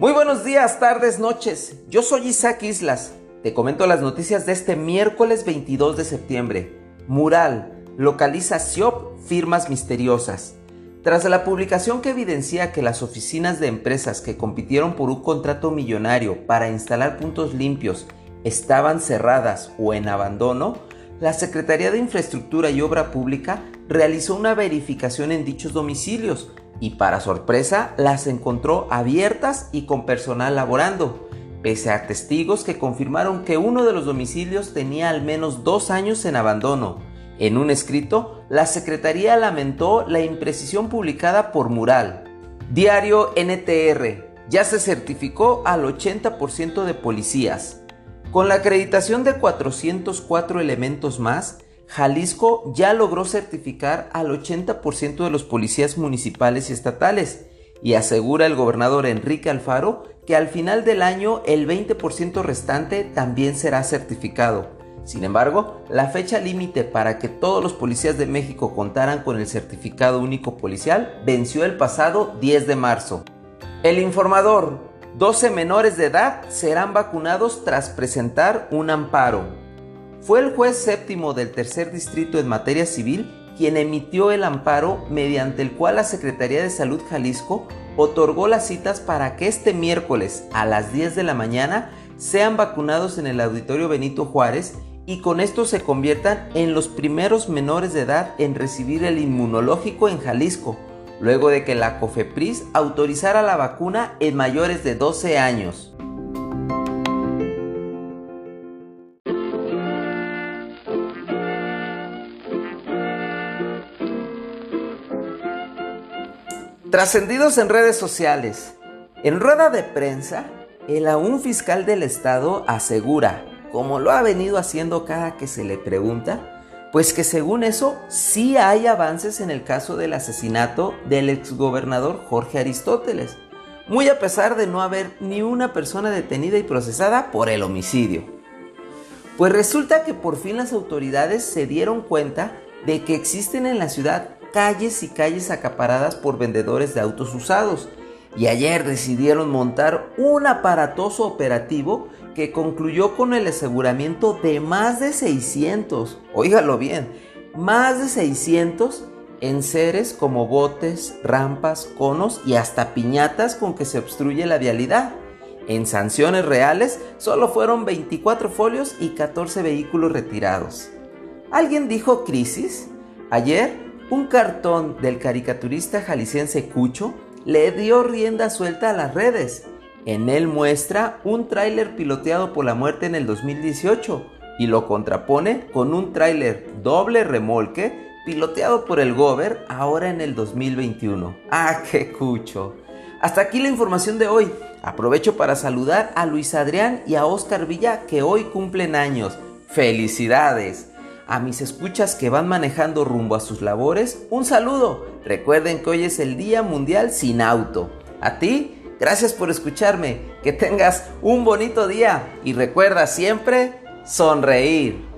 Muy buenos días, tardes, noches. Yo soy Isaac Islas. Te comento las noticias de este miércoles 22 de septiembre. Mural. Localiza SIOP firmas misteriosas. Tras la publicación que evidencia que las oficinas de empresas que compitieron por un contrato millonario para instalar puntos limpios estaban cerradas o en abandono, la Secretaría de Infraestructura y Obra Pública realizó una verificación en dichos domicilios y para sorpresa las encontró abiertas y con personal laborando, pese a testigos que confirmaron que uno de los domicilios tenía al menos dos años en abandono. En un escrito, la Secretaría lamentó la imprecisión publicada por Mural. Diario NTR. Ya se certificó al 80% de policías. Con la acreditación de 404 elementos más, Jalisco ya logró certificar al 80% de los policías municipales y estatales y asegura el gobernador Enrique Alfaro que al final del año el 20% restante también será certificado. Sin embargo, la fecha límite para que todos los policías de México contaran con el certificado único policial venció el pasado 10 de marzo. El informador, 12 menores de edad serán vacunados tras presentar un amparo. Fue el juez séptimo del tercer distrito en materia civil quien emitió el amparo mediante el cual la Secretaría de Salud Jalisco otorgó las citas para que este miércoles a las 10 de la mañana sean vacunados en el Auditorio Benito Juárez y con esto se conviertan en los primeros menores de edad en recibir el inmunológico en Jalisco, luego de que la COFEPRIS autorizara la vacuna en mayores de 12 años. Trascendidos en redes sociales. En rueda de prensa, el aún fiscal del estado asegura, como lo ha venido haciendo cada que se le pregunta, pues que según eso sí hay avances en el caso del asesinato del exgobernador Jorge Aristóteles, muy a pesar de no haber ni una persona detenida y procesada por el homicidio. Pues resulta que por fin las autoridades se dieron cuenta de que existen en la ciudad calles y calles acaparadas por vendedores de autos usados. Y ayer decidieron montar un aparatoso operativo que concluyó con el aseguramiento de más de 600, óigalo bien, más de 600 enseres como botes, rampas, conos y hasta piñatas con que se obstruye la vialidad. En sanciones reales solo fueron 24 folios y 14 vehículos retirados. ¿Alguien dijo crisis? Ayer un cartón del caricaturista jalisciense Cucho le dio rienda suelta a las redes. En él muestra un tráiler piloteado por la muerte en el 2018 y lo contrapone con un tráiler doble remolque piloteado por el Gover ahora en el 2021. ¡Ah, qué cucho! Hasta aquí la información de hoy. Aprovecho para saludar a Luis Adrián y a Oscar Villa que hoy cumplen años. ¡Felicidades! A mis escuchas que van manejando rumbo a sus labores, un saludo. Recuerden que hoy es el Día Mundial sin auto. A ti, gracias por escucharme. Que tengas un bonito día y recuerda siempre sonreír.